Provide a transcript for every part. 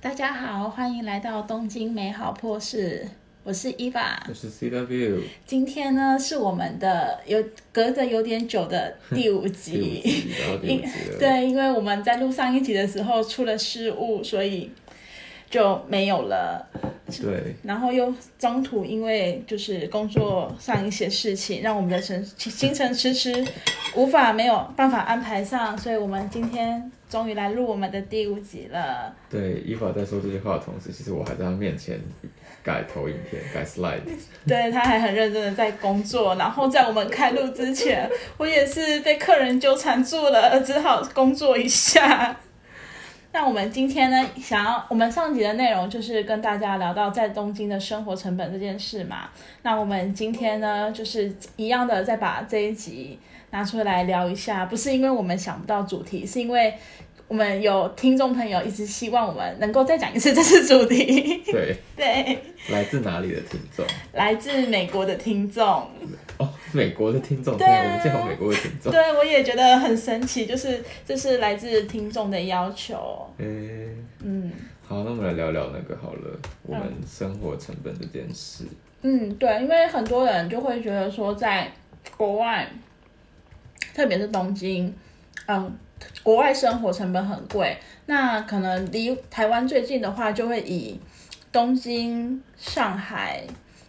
大家好，欢迎来到东京美好破事，我是伊娃。我是 CW，今天呢是我们的有隔着有点久的第五集，因集。对，因为我们在录上一集的时候出了失误，所以就没有了。对然后又中途因为就是工作上一些事情，让我们的行行程迟迟无法没有办法安排上，所以我们今天终于来录我们的第五集了。对，伊法在说这句话的同时，其实我还在他面前改投影片、改 slide。对，他还很认真的在工作，然后在我们开录之前，我也是被客人纠缠住了，只好工作一下。那我们今天呢，想要我们上集的内容就是跟大家聊到在东京的生活成本这件事嘛。那我们今天呢，就是一样的再把这一集拿出来聊一下，不是因为我们想不到主题，是因为我们有听众朋友一直希望我们能够再讲一次这次主题。对，对，来自哪里的听众？来自美国的听众。哦，美国的听众。对啊我们有美国的听众。对，我也觉得很神奇，就是这是来自听众的要求。诶，嗯好，那我们来聊聊那个好了，我们生活成本这件事。嗯，对，因为很多人就会觉得说，在国外，特别是东京，嗯，国外生活成本很贵。那可能离台湾最近的话，就会以东京、上海、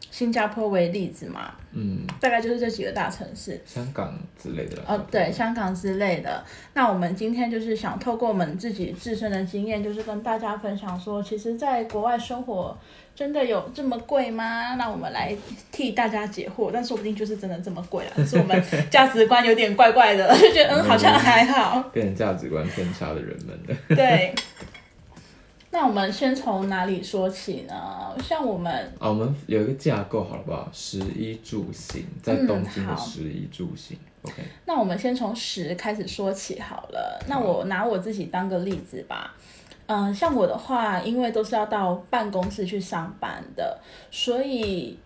新加坡为例子嘛，嗯，大概就是这几个大城市。香港之类的。哦，对，香港之类的。那我们今天就是想透过我们自己自身的经验，就是跟大家分享说，其实在国外生活真的有这么贵吗？那我们来替大家解惑，但说不定就是真的这么贵了，只是我们价值观有点怪怪的，就觉得嗯好像还好。变成价值观偏差的人们了。对。那我们先从哪里说起呢？像我们啊，我们有一个架构，好了不好？食衣住行，在嗯东京的好食衣住行。OK，那我们先从十开始说起好了。那我拿我自己当个例子吧。嗯、像我的话，因为都是要到办公室去上班的，所以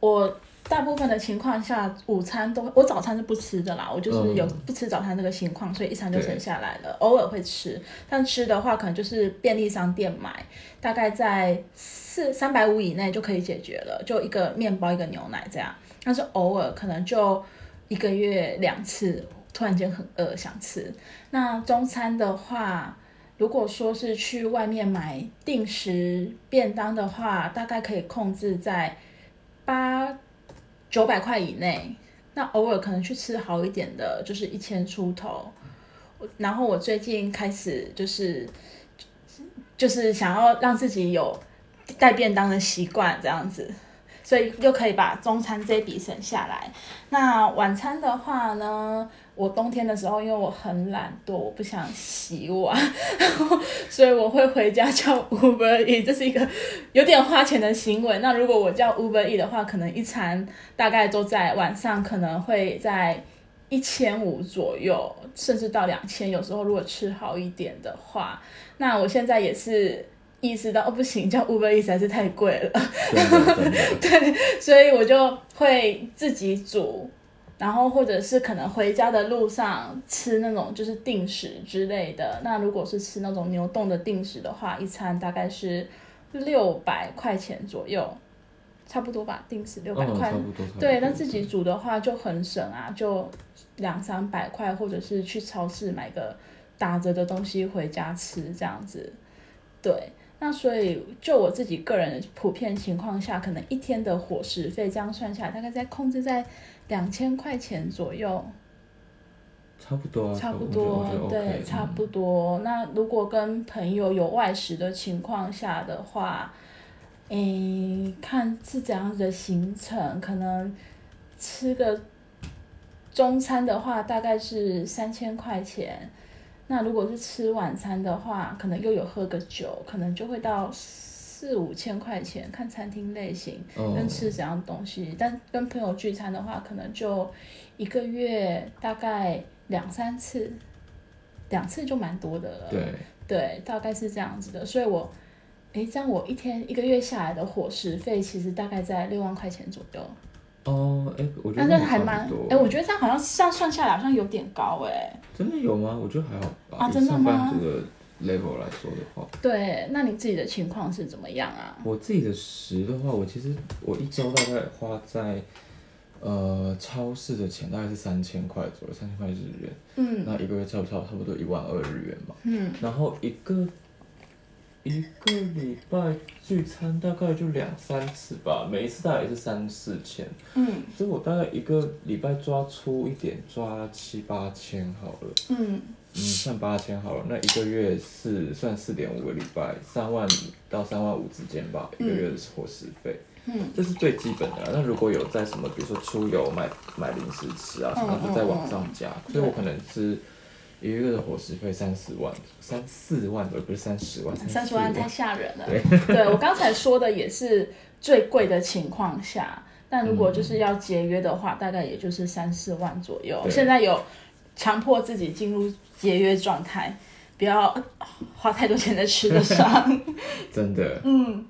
我大部分的情况下，午餐都我早餐是不吃的啦。我就是有嗯不吃早餐这个情况，所以一餐就省下来了。偶尔会吃，但吃的话可能就是便利商店买，大概在四三百五以内就可以解决了，就一个面包一个牛奶这样。但是偶尔可能就一个月两次，突然间很饿想吃。那中餐的话，如果说是去外面买定时便当的话，大概可以控制在八九百块以内。那偶尔可能去吃好一点的，就是一千出头。然后我最近开始就是就是想要让自己有带便当的习惯，这样子。所以又可以把中餐这笔省下来。那晚餐的话呢，我冬天的时候，因为我很懒惰，我不想洗碗，然 后所以我会回家叫 Uber E，这是一个有点花钱的行为。那如果我叫 Uber E 的话，可能一餐大概都在晚上，可能会在一千五左右，甚至到两千。有时候如果吃好一点的话，那我现在也是。意识到哦不行，叫 Uber E 实在是太贵了，真的真的。所以我就会自己煮，然后或者是可能回家的路上吃那种就是定时之类的。那如果是吃那种牛冻的定时的话，一餐大概是六百块钱左右，差不多吧，定时六百嗯，块。对，那自己煮的话就很省啊，就两三百块，或者是去超市买个打折的东西回家吃这样子。对，那所以就我自己个人普遍情况下，可能一天的伙食费这样算下来，大概在控制在两千块钱左右，差不多啊，差不多对，差嗯不多。那如果跟朋友有外食的情况下的话，诶，看是怎样子的行程，可能吃个中餐的话，大概是三千块钱。那如果是吃晚餐的话，可能又有喝个酒，可能就会到四五千块钱，看餐厅类型哦跟吃怎样东西。但跟朋友聚餐的话，可能就一个月大概两三次，两次就蛮多的了。对，对，大概是这样子的。所以我，诶，这样我一天一个月下来的伙食费，其实大概在六万块钱左右。哦，哎，我觉得那还蛮不多，哎、我觉得这样好像这样算下来好像有点高哎、真的有吗？我觉得还好吧。啊真的吗 level 来说的话，对，那你自己的情况是怎么样啊？我自己的食的话，我其实我一周大概花在呃超市的钱大概是三千块左右，三千块日元。嗯那一个月差不差差不多一万二日元嘛。嗯，然后一个一个礼拜聚餐大概就两三次吧，每一次大概也是三四千。嗯所以我大概一个礼拜抓粗一点，抓七八千好了。嗯嗯，算八千好了，那一个月是算四点五个礼拜，三万到三万五之间吧，一个月的伙食费，嗯，这是最基本的啦。那如果有在什么，比如说出游买买零食吃啊，什么嗯就在网上加，嗯所以我可能是一个月的伙食费三四万，三四万而不是三十万，三十万太吓人了。对对我刚才说的也是最贵的情况下，但如果就是要节约的话，大概也就是三四万左右。现在有强迫自己进入节约状态，不要呃花太多钱在吃的上。真的，嗯，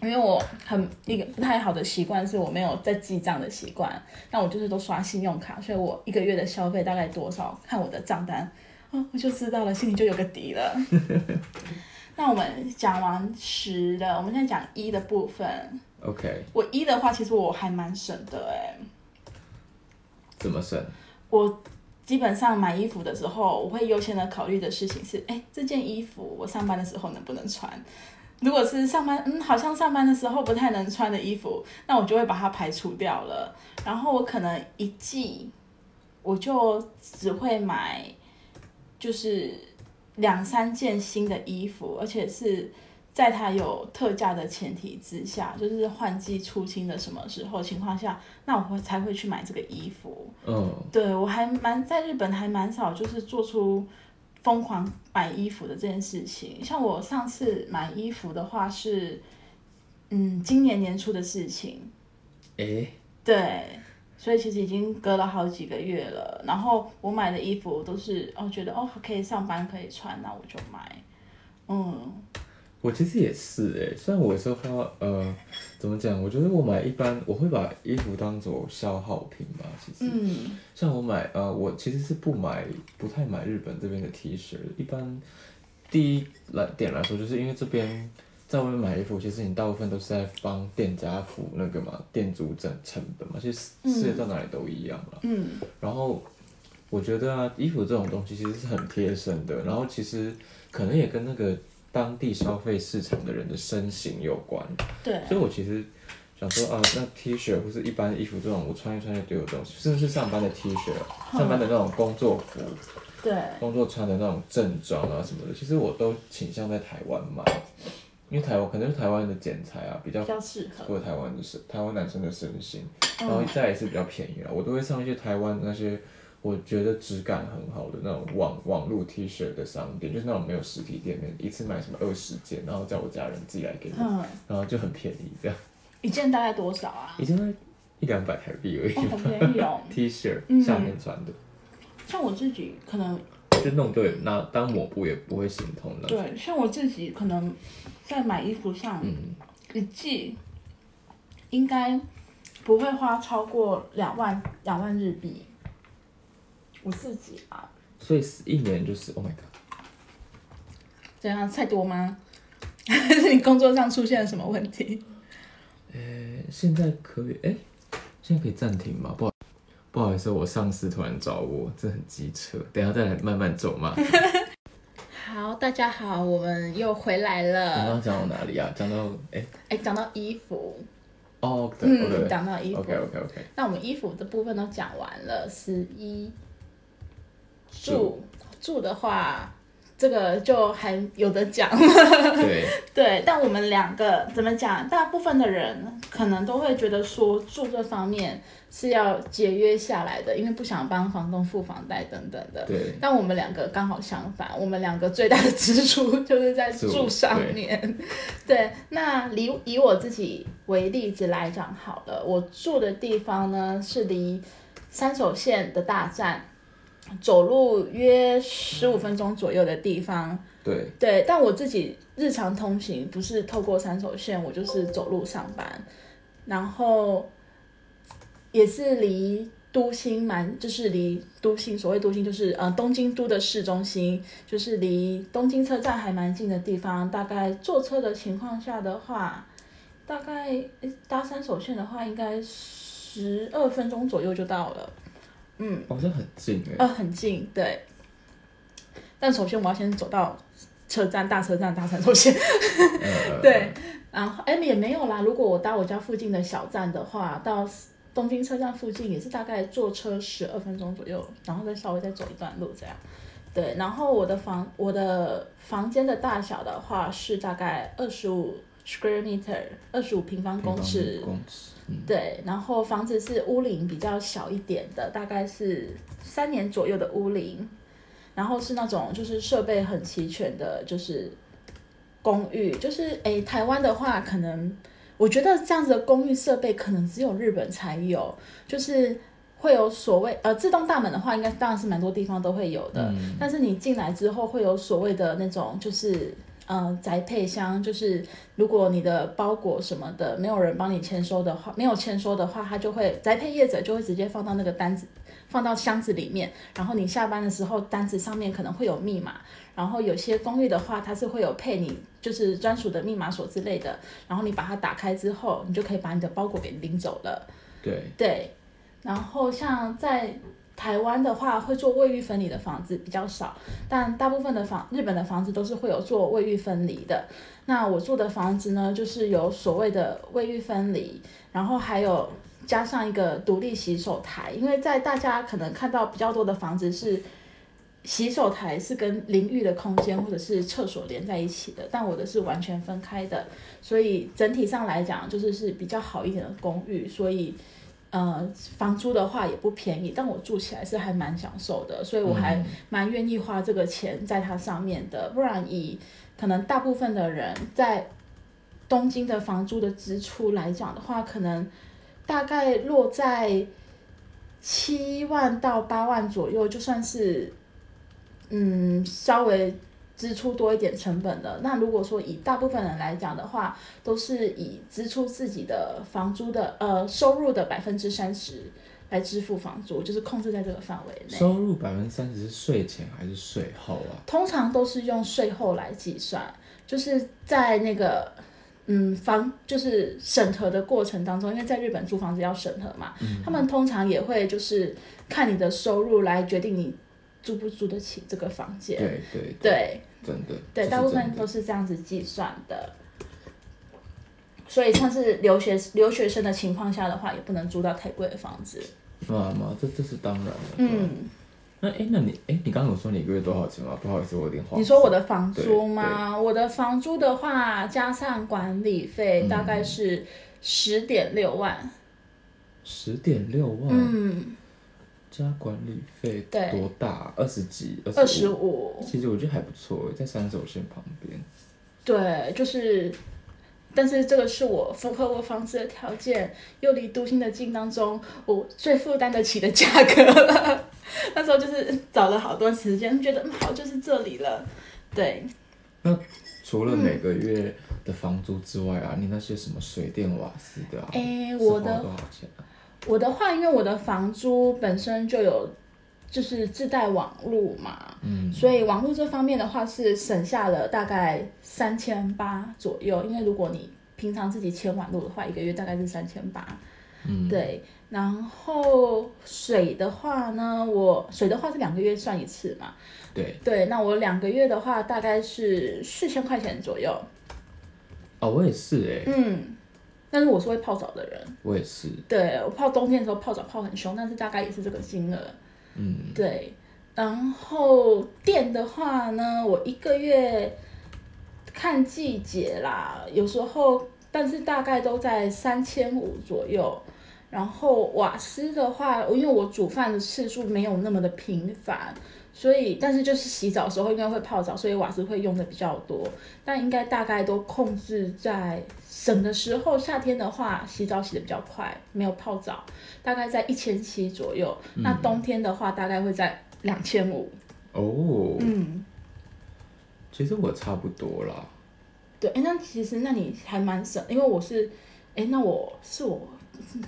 因为我很一个不太好的习惯是我没有在记账的习惯，那我就是都刷信用卡，所以我一个月的消费大概多少，看我的账单，哦，我就知道了，心里就有个底了。那我们讲完十的，我们现在讲一的部分。OK，我一的话，其实我还蛮省的哎、怎么省？我基本上买衣服的时候，我会优先的考虑的事情是，哎，这件衣服我上班的时候能不能穿？如果是上班，嗯，好像上班的时候不太能穿的衣服，那我就会把它排除掉了。然后我可能一季，我就只会买，就是两三件新的衣服，而且是在它有特价的前提之下，就是换季出清的什么时候情况下，那我会才会去买这个衣服。嗯，对我还蛮在日本还蛮少，就是做出疯狂买衣服的这件事情。像我上次买衣服的话是，嗯，今年年初的事情，诶，对，所以其实已经隔了好几个月了。然后我买的衣服都是哦，觉得哦可以上班可以穿，那我就买。嗯，我其实也是诶，虽然我有时候花呃，怎么讲？我觉得我买一般我会把衣服当做消耗品吧，其实。嗯像我买呃，我其实是不买不太买日本这边的 T 恤，一般第一来点来说，就是因为这边在外面买衣服，其实你大部分都是在帮店家付那个嘛店主整成本嘛，其实世界到哪里都一样啦。嗯然后我觉得啊，衣服这种东西其实是很贴身的，然后其实可能也跟那个当地消费市场的人的身形有关。对，所以我其实想说啊，那 T 恤或是一般衣服这种，我穿一穿就丢的东西，甚至是上班的 T 恤、上班的那种工作服、对，工作穿的那种正装啊什么的，其实我都倾向在台湾买，因为台湾可能是台湾的剪裁啊比较比较适合。台湾的身台湾男生的身形，然嗯后再也是比较便宜了，我都会上一些台湾那些。我觉得质感很好的那种网网络 T 恤的商店，就是那种没有实体店面，一次买什么二十件，然后叫我家人寄来给我，嗯，然后就很便宜这样。一件大概多少啊？一件大概一两百台币而已哦，很便宜哦。T 恤嗯夏天穿的，像我自己可能就弄对拿当抹布也不会心痛的。对，像我自己可能在买衣服上，嗯，一季应该不会花超过两万两万日币。我自己啊，所以是一年就是 Oh my God，怎样太多吗？还 是你工作上出现了什么问题？呃，现在可以哎，现在可以暂停吗？不好，不好意思，我上司突然找我，这很机车，等下再来慢慢走嘛。好，大家好，我们又回来了。刚刚讲到哪里啊？讲到哎，哎，讲到衣服，哦，对讲到衣服 OK OK OK，那我们衣服的部分都讲完了，十一住住住的话，这个就还有的讲。对，对，但我们两个怎么讲？大部分的人可能都会觉得说住这方面是要节约下来的，因为不想帮房东付房贷等等的。对但我们两个刚好相反，我们两个最大的支出就是在住住上面。对，那以以我自己为例子来讲好了，我住的地方呢是离三手线的大站。走路约十五分钟左右的地方，对，对，但我自己日常通行不是透过三手线，我就是走路上班，然后也是离都心蛮，就是离都心，所谓都心就是呃东京都的市中心，就是离东京车站还蛮近的地方。大概坐车的情况下的话，大概搭三手线的话，应该十二分钟左右就到了。嗯，好像很近哎。呃，很近，对。但首先我要先走到车站，大车站搭三手线。呃 对，然后哎也没有啦。如果我搭我家附近的小站的话，到东京车站附近也是大概坐车十二分钟左右，然后再稍微再走一段路这样。对，然后我的房我的房间的大小的话是大概二十五 square meter，二十五平方公尺。平方公尺，嗯，对，然后房子是屋龄比较小一点的，大概是三年左右的屋龄，然后是那种就是设备很齐全的，就是公寓，就是诶，台湾的话可能我觉得这样子的公寓设备可能只有日本才有，就是会有所谓呃自动大门的话，应该当然是蛮多地方都会有的，但是你进来之后会有所谓的那种就是。呃，宅配箱就是，如果你的包裹什么的没有人帮你签收的话，没有签收的话，他就会宅配业者就会直接放到那个单子，放到箱子里面。然后你下班的时候，单子上面可能会有密码。然后有些公寓的话，它是会有配你就是专属的密码锁之类的。然后你把它打开之后，你就可以把你的包裹给拎走了。对，对，然后像在台湾的话，会做卫浴分离的房子比较少，但大部分的房日本的房子都是会有做卫浴分离的。那我住的房子呢，就是有所谓的卫浴分离，然后还有加上一个独立洗手台，因为在大家可能看到比较多的房子是。洗手台是跟淋浴的空间或者是厕所连在一起的，但我的是完全分开的，所以整体上来讲就是是比较好一点的公寓，所以呃房租的话也不便宜，但我住起来是还蛮享受的，所以我还蛮愿意花这个钱在它上面的，不然以可能大部分的人在东京的房租的支出来讲的话，可能大概落在七万到八万左右，就算是嗯稍微支出多一点成本的。那如果说以大部分人来讲的话，都是以支出自己的房租的呃收入的百分之三十来支付房租，就是控制在这个范围内。收入百分之三十是税前还是税后啊？通常都是用税后来计算，就是在那个嗯房就是审核的过程当中，因为在日本租房子要审核嘛，他们通常也会就是看你的收入来决定你租不租得起这个房间。对对对真的，对，大部分都是这样子计算的。所以像是留学留学生的情况下的话，也不能租到太贵的房子。嘛嘛，这这是当然的。嗯，那哎，那你哎，你刚刚有说你一个月多少钱吗？不好意思，我有点慌。你说我的房租吗？我的房租的话，加上管理费，大概是十点六万。十点六万，嗯，加管理费对多大？二十几？二十五？五。其实我觉得还不错，在三手线旁边。对，就是，但是这个是我符合我房子的条件，又离都心的近当中，我最负担得起的价格了。那时候就是找了好多时间，觉得嗯好就是这里了。对，那除了每个月的房租之外啊，你那些什么水电瓦斯的啊，诶是我的多少钱啊？我的话，因为我的房租本身就有就是自带网路嘛，嗯，所以网络这方面的话是省下了大概三千八左右。因为如果你平常自己签网络的话，一个月大概是三千八。嗯，对，然后水的话呢，我水的话是两个月算一次嘛。对，对，那我两个月的话大概是四千块钱左右。哦，我也是哎、嗯，但是我是会泡澡的人，我也是，对我泡冬天的时候泡澡泡很凶，但是大概也是这个金额。嗯，对，然后电的话呢，我一个月看季节啦，有时候但是大概都在三千五左右。然后瓦斯的话，因为我煮饭的次数没有那么的频繁，所以但是就是洗澡的时候应该会泡澡，所以瓦斯会用的比较多。但应该大概都控制在省的时候，夏天的话洗澡洗的比较快，没有泡澡，大概在一千七左右。那冬天的话，大概会在两千五。哦，嗯，其实我差不多啦，对，哎，那其实那你还蛮省，因为我是，哎，那我是我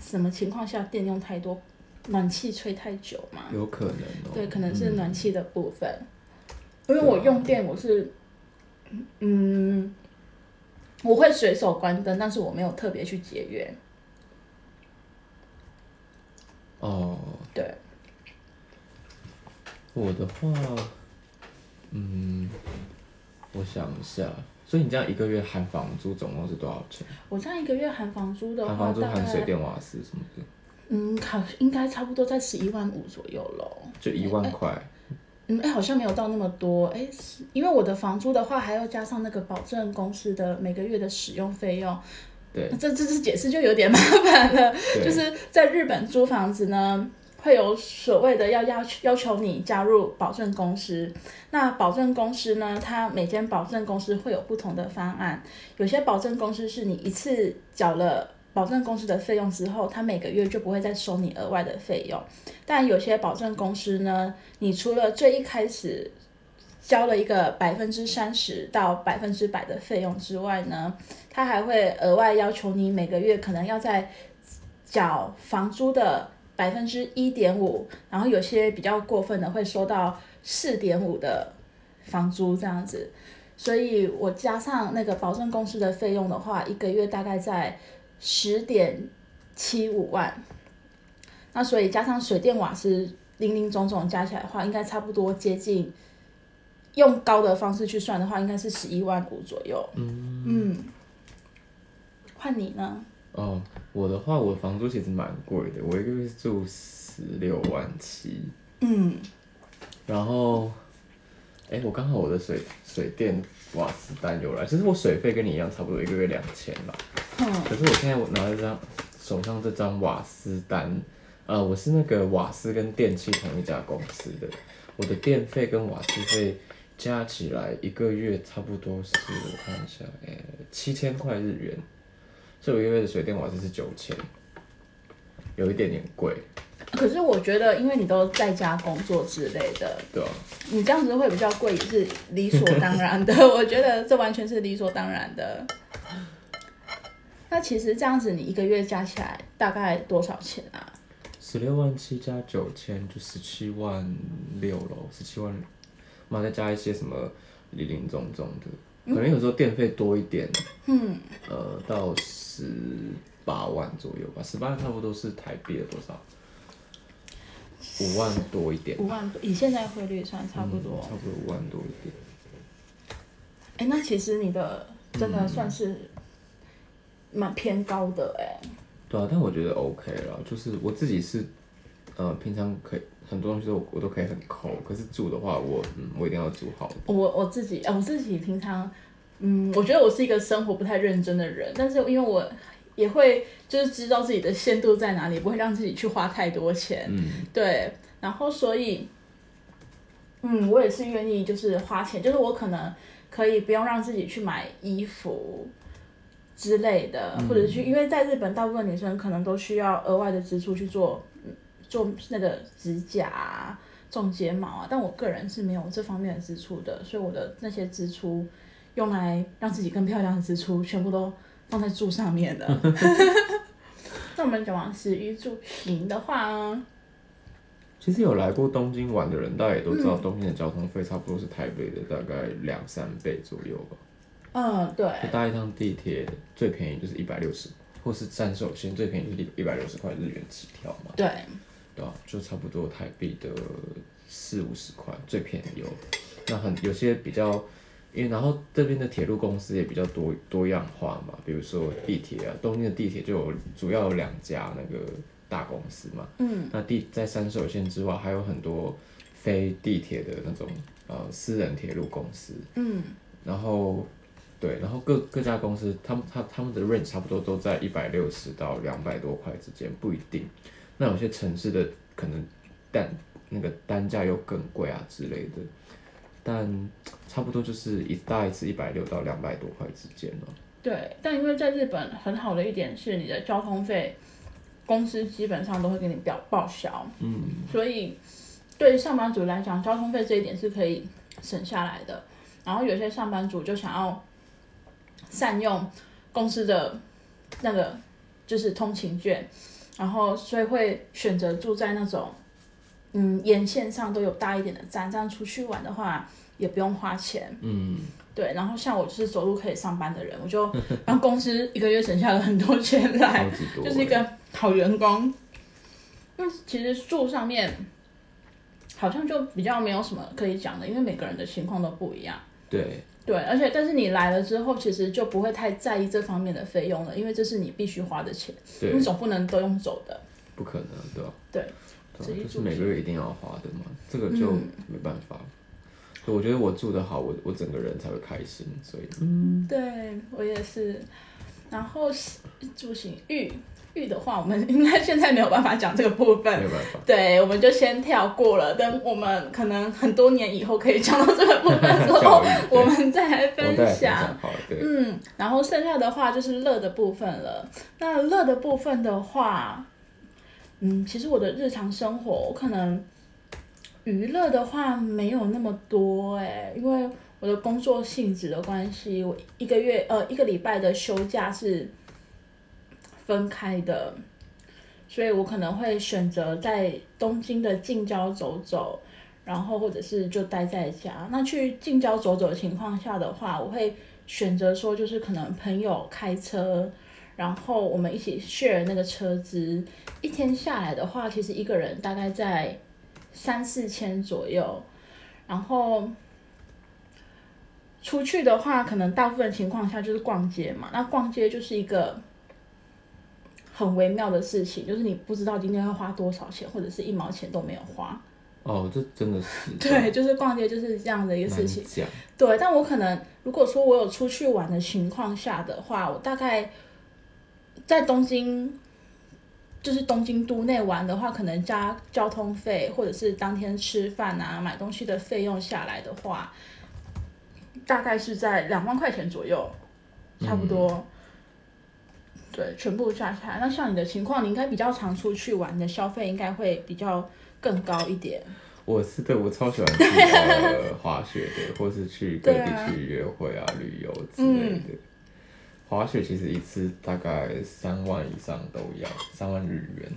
什么情况下电用太多？暖气吹太久嘛，有可能哦。对，可能是嗯暖气的部分。因为我用电我是，嗯，我会随手关灯，但是我没有特别去节约。哦，对，我的话，嗯，我想一下，所以你这样一个月含房租总共是多少钱？我这样一个月含房租的话，含房租、大含水概电瓦斯什么的，嗯，好，应该差不多在十一万五左右咯。就一万块。嗯，哎，好像没有到那么多，哎，是因为我的房租的话，还要加上那个保证公司的每个月的使用费用，对那这这次解释就有点麻烦了。就是在日本租房子呢，会有所谓的要要求要求你加入保证公司。那保证公司呢，它每间保证公司会有不同的方案，有些保证公司是你一次缴了。保证公司的费用之后，他每个月就不会再收你额外的费用。但有些保证公司呢，你除了最一开始交了一个百分之三十到百分之百的费用之外呢，他还会额外要求你每个月可能要在缴房租的百分之一点五，然后有些比较过分的会收到四点五的房租这样子。所以我加上那个保证公司的费用的话，一个月大概在十点七五万。那所以加上水电瓦斯零零总总加起来的话，应该差不多接近。用高的方式去算的话，应该是十一万五左右。嗯，嗯，换你呢？哦，我的话，我房租其实蛮贵的，我一个月住十六万七，嗯，然后，哎，我刚好我的水水电瓦斯单有来，其实我水费跟你一样，差不多一个月两千吧。嗯可是我现在我拿这张手上这张瓦斯单，呃，我是那个瓦斯跟电器同一家公司的，我的电费跟瓦斯费加起来一个月差不多是我看一下，呃，七千块日元，所以我一个月的水电瓦斯是九千，有一点点贵，可是我觉得，因为你都在家工作之类的，对啊，你这样子会比较贵，也是理所当然的。我觉得这完全是理所当然的。那其实这样子，你一个月加起来大概多少钱啊？十六万七加九千就十七万六咯，十七万，妈再加一些什么零零总总的，可能有时候电费多一点，嗯，呃，到十八万左右吧，十八万差不多是台币的多少？五万多一点，五万多，以现在汇率算差不多嗯。差不多五万多一点。哎、那其实你的真的算是蛮偏高的哎、对啊，但我觉得 OK 了，就是我自己是，呃，平常可以很多东西都我都可以很抠，可是住的话我，嗯，我一定要住好。我我自己，呃我自己平常，嗯，我觉得我是一个生活不太认真的人，但是因为我也会就是知道自己的限度在哪里，不会让自己去花太多钱，嗯，对，然后所以，嗯，我也是愿意就是花钱，就是我可能可以不用让自己去买衣服之类的，或者去，因为在日本大部分女生可能都需要额外的支出去做，嗯做那个指甲啊、种睫毛啊，但我个人是没有这方面的支出的，所以我的那些支出用来让自己更漂亮的支出，全部都放在柱上面的。那我们讲完食衣住行的话呢？其实有来过东京玩的人，大家也都知道，东京的交通费差不多是台北的大概两三倍左右吧。嗯，对，搭一趟地铁最便宜就是一百六十，或是站首先最便宜就是一百六十块日元起跳嘛，对，对啊、就差不多台币的四五十块，最便宜哦。那很有些比较，因为然后这边的铁路公司也比较多多样化嘛，比如说地铁啊，东京的地铁就有主要有两家那个大公司嘛，嗯，那地在山手线之外还有很多非地铁的那种呃私人铁路公司，嗯，然后对，然后各各家公司，他们他他们的 range 差不多都在一百六十到两百多块之间，不一定。那有些城市的可能单那个单价又更贵啊之类的，但差不多就是一大一次一百六到两百多块之间了。对。但因为在日本很好的一点是，你的交通费公司基本上都会给你表报销，嗯，所以对于上班族来讲，交通费这一点是可以省下来的。然后有些上班族就想要善用公司的那个就是通勤券，然后所以会选择住在那种嗯沿线上都有大一点的站，这样出去玩的话也不用花钱。嗯，对，然后像我就是走路可以上班的人，我就 让公司一个月省下了很多钱来就是一个好员工。那其实住上面好像就比较没有什么可以讲的，因为每个人的情况都不一样。对，对，而且但是你来了之后，其实就不会太在意这方面的费用了，因为这是你必须花的钱，对你，总不能都用走的。不可能，对吧？对，就是每个月一定要花的嘛，这个就嗯没办法。所以我觉得我住的好，我我整个人才会开心，所以嗯，对我也是。然后住行育育的话，我们应该现在没有办法讲这个部分没，有办法。对，我们就先跳过了。等我们可能很多年以后可以讲到这个部分的时候 教育，对我们再来分我们再来分享。好，对，嗯，然后剩下的话就是乐的部分了。那乐的部分的话，嗯，其实我的日常生活，我可能娱乐的话没有那么多哎、因为我的工作性质的关系，我一个月呃一个礼拜的休假是分开的，所以我可能会选择在东京的近郊走走。然后或者是就待在家。那去近郊走走的情况下的话，我会选择说，就是可能朋友开车，然后我们一起 share 那个车资，一天下来的话，其实一个人大概在三四千左右。然后出去的话，可能大部分情况下就是逛街嘛。那逛街就是一个很微妙的事情，就是你不知道今天会花多少钱，或者是一毛钱都没有花。哦，这真的是对，就是逛街就是这样的一个事情。对，但我可能如果说我有出去玩的情况下的话，我大概在东京，就是东京都内玩的话，可能加交通费或者是当天吃饭啊、买东西的费用下来的话，大概是在两万块钱左右，差不多。对，全部加起来。那像你的情况，你应该比较常出去玩，你的消费应该会比较更高一点。我是对我超喜欢去呃滑雪的，或是去各地去约会啊、旅游之类嗯的。滑雪其实一次大概三万以上都要，三万日元，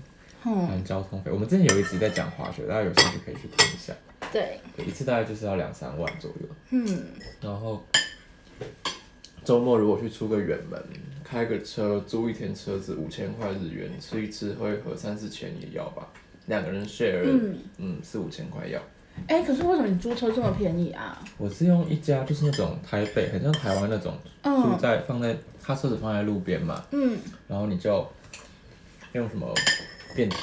嗯，含交通费。我们之前有一集在讲滑雪，大家有兴趣可以去听一下。对，对，一次大概就是要两三万左右。嗯，然后周末如果去出个远门，开个车租一天车子五千块日元，吃一吃喝一喝三四千也要吧。两个人 share，嗯嗯四五千块要。哎，可是为什么你租车这么便宜啊？我是用一家就是那种台北，很像台湾那种，嗯住在放在他车子放在路边嘛，嗯，然后你就用什么电子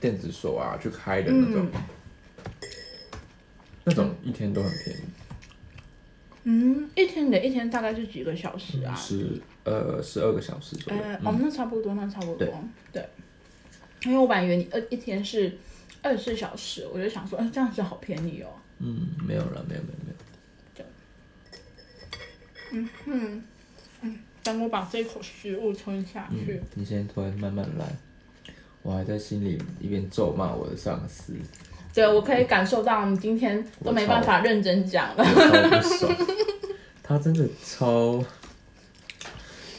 电子锁啊去开的那种，那种一天都很便宜，嗯，一天的一天大概是几个小时啊？十呃十二个小时左右。呃，嗯哦，那差不多，那差不多对，对。因为我本来以为你呃一天是二十四小时，我就想说，哎、这样子好便宜哦。嗯，没有了，没有没有没有。嗯嗯嗯等我把这口食物吞下去。嗯，你先吞，慢慢来。我还在心里一边咒骂我的上司，对，我可以感受到你今天都没办法认真讲了。他真的超，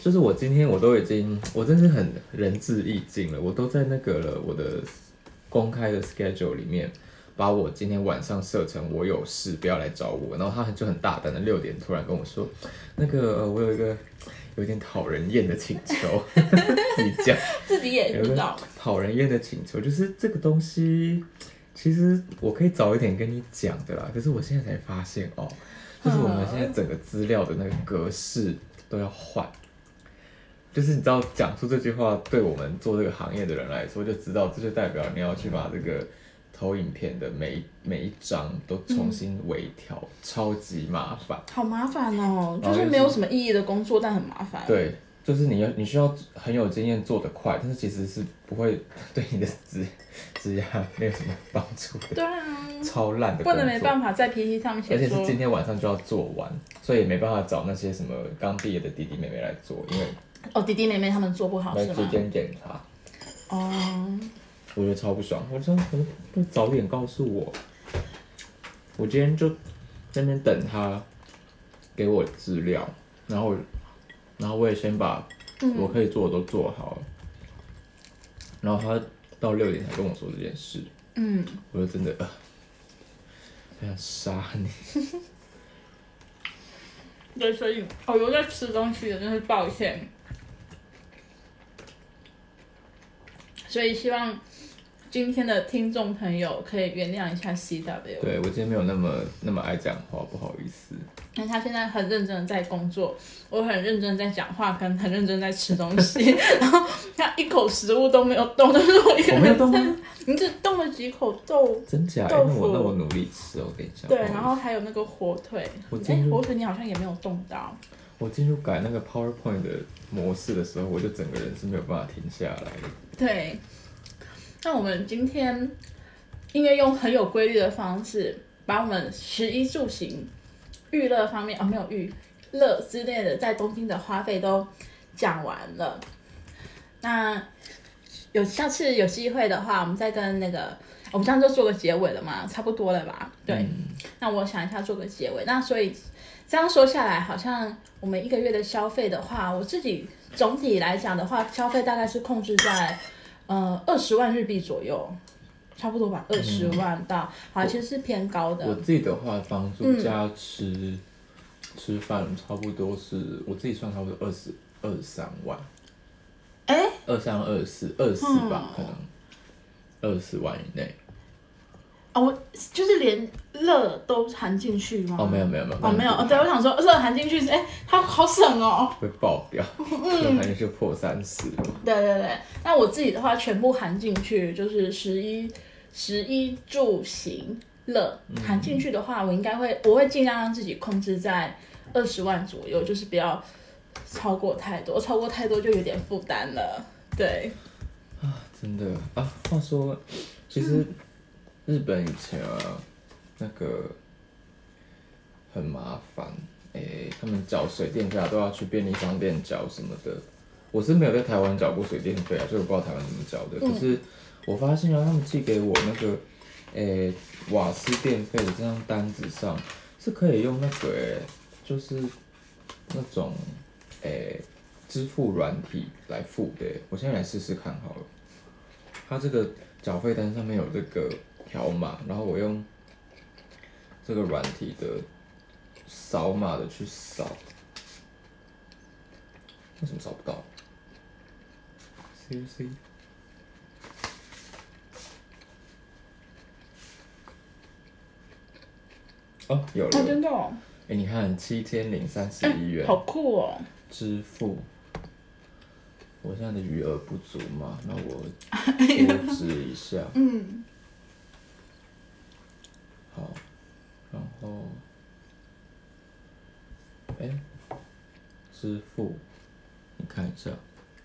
就是我今天我都已经，我真是很仁至义尽了，我都在那个了我的公开的 schedule 里面，把我今天晚上设成我有事不要来找我，然后他就很大胆的六点突然跟我说，那个、呃我有一个有点讨人厌的请求，自己讲。自己也知道，讨人厌的请求，就是这个东西，其实我可以早一点跟你讲的啦。可是我现在才发现哦，就是我们现在整个资料的那个格式都要换。就是你知道，讲出这句话，对我们做这个行业的人来说，就知道这就代表你要去把这个投影片的每一每一张都重新微调，超级麻烦。好麻烦哦，就是是没有什么意义的工作，但很麻烦。对，就是你要你需要很有经验做得快，但是其实是不会对你的职职业没有什么帮助的，对啊，超烂的不能没。办法在 PPT 上面而且是今天晚上就要做完，所以也没办法找那些什么刚毕业的弟弟妹妹来做，因为哦，弟弟妹妹他们做不好没是吗？时间检查，哦，我觉得超不爽。我说怎么不早点告诉我？我今天就在那边等他给我资料，然后然后我也先把我可以做的都做好了，然后他到六点才跟我说这件事，嗯，我就真的呃，很想杀你。对，所以哦，有在吃东西的，真是抱歉。所以希望今天的听众朋友可以原谅一下 C W，对我今天没有那么那么爱讲话，不好意思。那他现在很认真的在工作，我很认真在讲话，跟很认真在吃东西，然后他一口食物都没有动，都是我一个我没有人在动？你只动了几口豆。真假？豆那我腐那我努力吃哦，我跟你讲。对，然后还有那个火腿，哎、火腿你好像也没有动到。我进入改那个 PowerPoint 的模式的时候，我就整个人是没有办法停下来的。对，那我们今天因为用很有规律的方式，把我们食衣住行、娱乐方面啊、没有娱乐之类的，在东京的花费都讲完了。那有下次有机会的话，我们再跟那个，我们这样就做个结尾了嘛，差不多了吧？对。嗯那我想一下做个结尾。那所以这样说下来，好像我们一个月的消费的话，我自己总体来讲的话，消费大概是控制在呃二十万日币左右，差不多吧，二十万到，好像其实是偏高的我的。自己的话，房租嗯加吃、吃饭，差不多是我自己算差不多二十二十三万，哎、二三二四二十四嗯吧，可能二十四万以内。哦，我就是连乐都含进去吗？哦，没有没有没有，哦，没有，哦，对，我想说乐含进去是，哎、它好省哦。会爆掉，嗯就反正就破三十了。对对对，那我自己的话全部含进去，就是十一、十一住行乐含进去的话，我应该会，我会尽量让自己控制在二十万左右，就是不要超过太多，超过太多就有点负担了。对，真的啊，话说，其实日本以前啊，那个很麻烦，诶、他们缴水电价都要去便利商店缴什么的。我是没有在台湾缴过水电费啊，所以我不知道台湾怎么缴的。可是我发现啊，他们寄给我那个，诶、瓦斯电费的这张单子上是可以用那个、诶，就是那种，诶、支付软体来付的。我现在来试试看好了。它这个缴费单上面有这个条码，然后我用这个软体的扫码的去扫，为什么扫不到？C C。哦，有了！哦，真的哦，哎、你看七千零三十一元好酷哦。支付，我现在的余额不足嘛，那我 多支一下。嗯，好，然后，哎、支付，你看一下，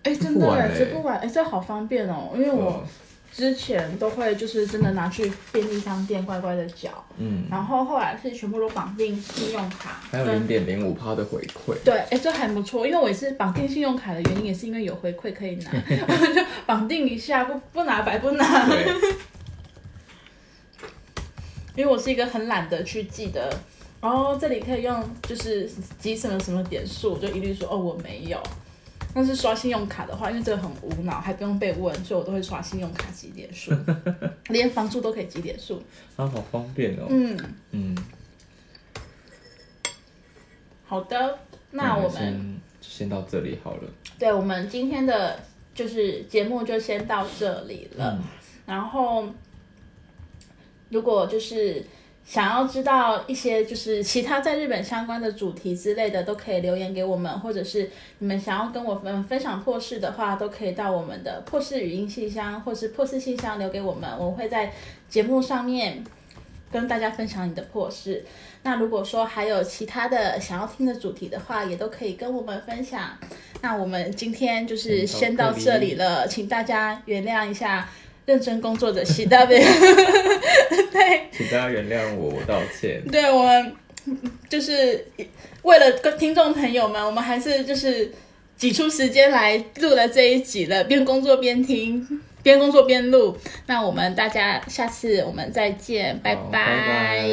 哎，真的哎，支付完哎，这好方便哦，因为我呃之前都会就是真的拿去便利商店乖乖的缴。嗯，然后后来是全部都绑定信用卡，还有零点零五趴的回馈，对，哎，这还不错，因为我也是绑定信用卡的原因，也是因为有回馈可以拿，我就绑定一下，不不拿白不拿。对，因为我是一个很懒得去记得，然后这里可以用就是集什么什么点数，我就一律说哦我没有。但是刷信用卡的话，因为这个很无脑，还不用被问，所以我都会刷信用卡积点数，连房租都可以积点数。啊好方便哦。嗯，嗯，好的，那我们。先先到这里好了。对，我们今天的就是节目就先到这里了。嗯然后，如果就是想要知道一些就是其他在日本相关的主题之类的，都可以留言给我们，或者是你们想要跟我们分享破事的话，都可以到我们的破事语音信箱或是破事信箱留给我们，我会在节目上面跟大家分享你的破事。那如果说还有其他的想要听的主题的话，也都可以跟我们分享。那我们今天就是先到这里了，请大家原谅一下认真工作的 C W。对，请大家原谅我，我道歉。对我们就是为了跟听众朋友们，我们还是就是挤出时间来录了这一集了，边工作边听，边工作边录。那我们大家下次我们再见，拜拜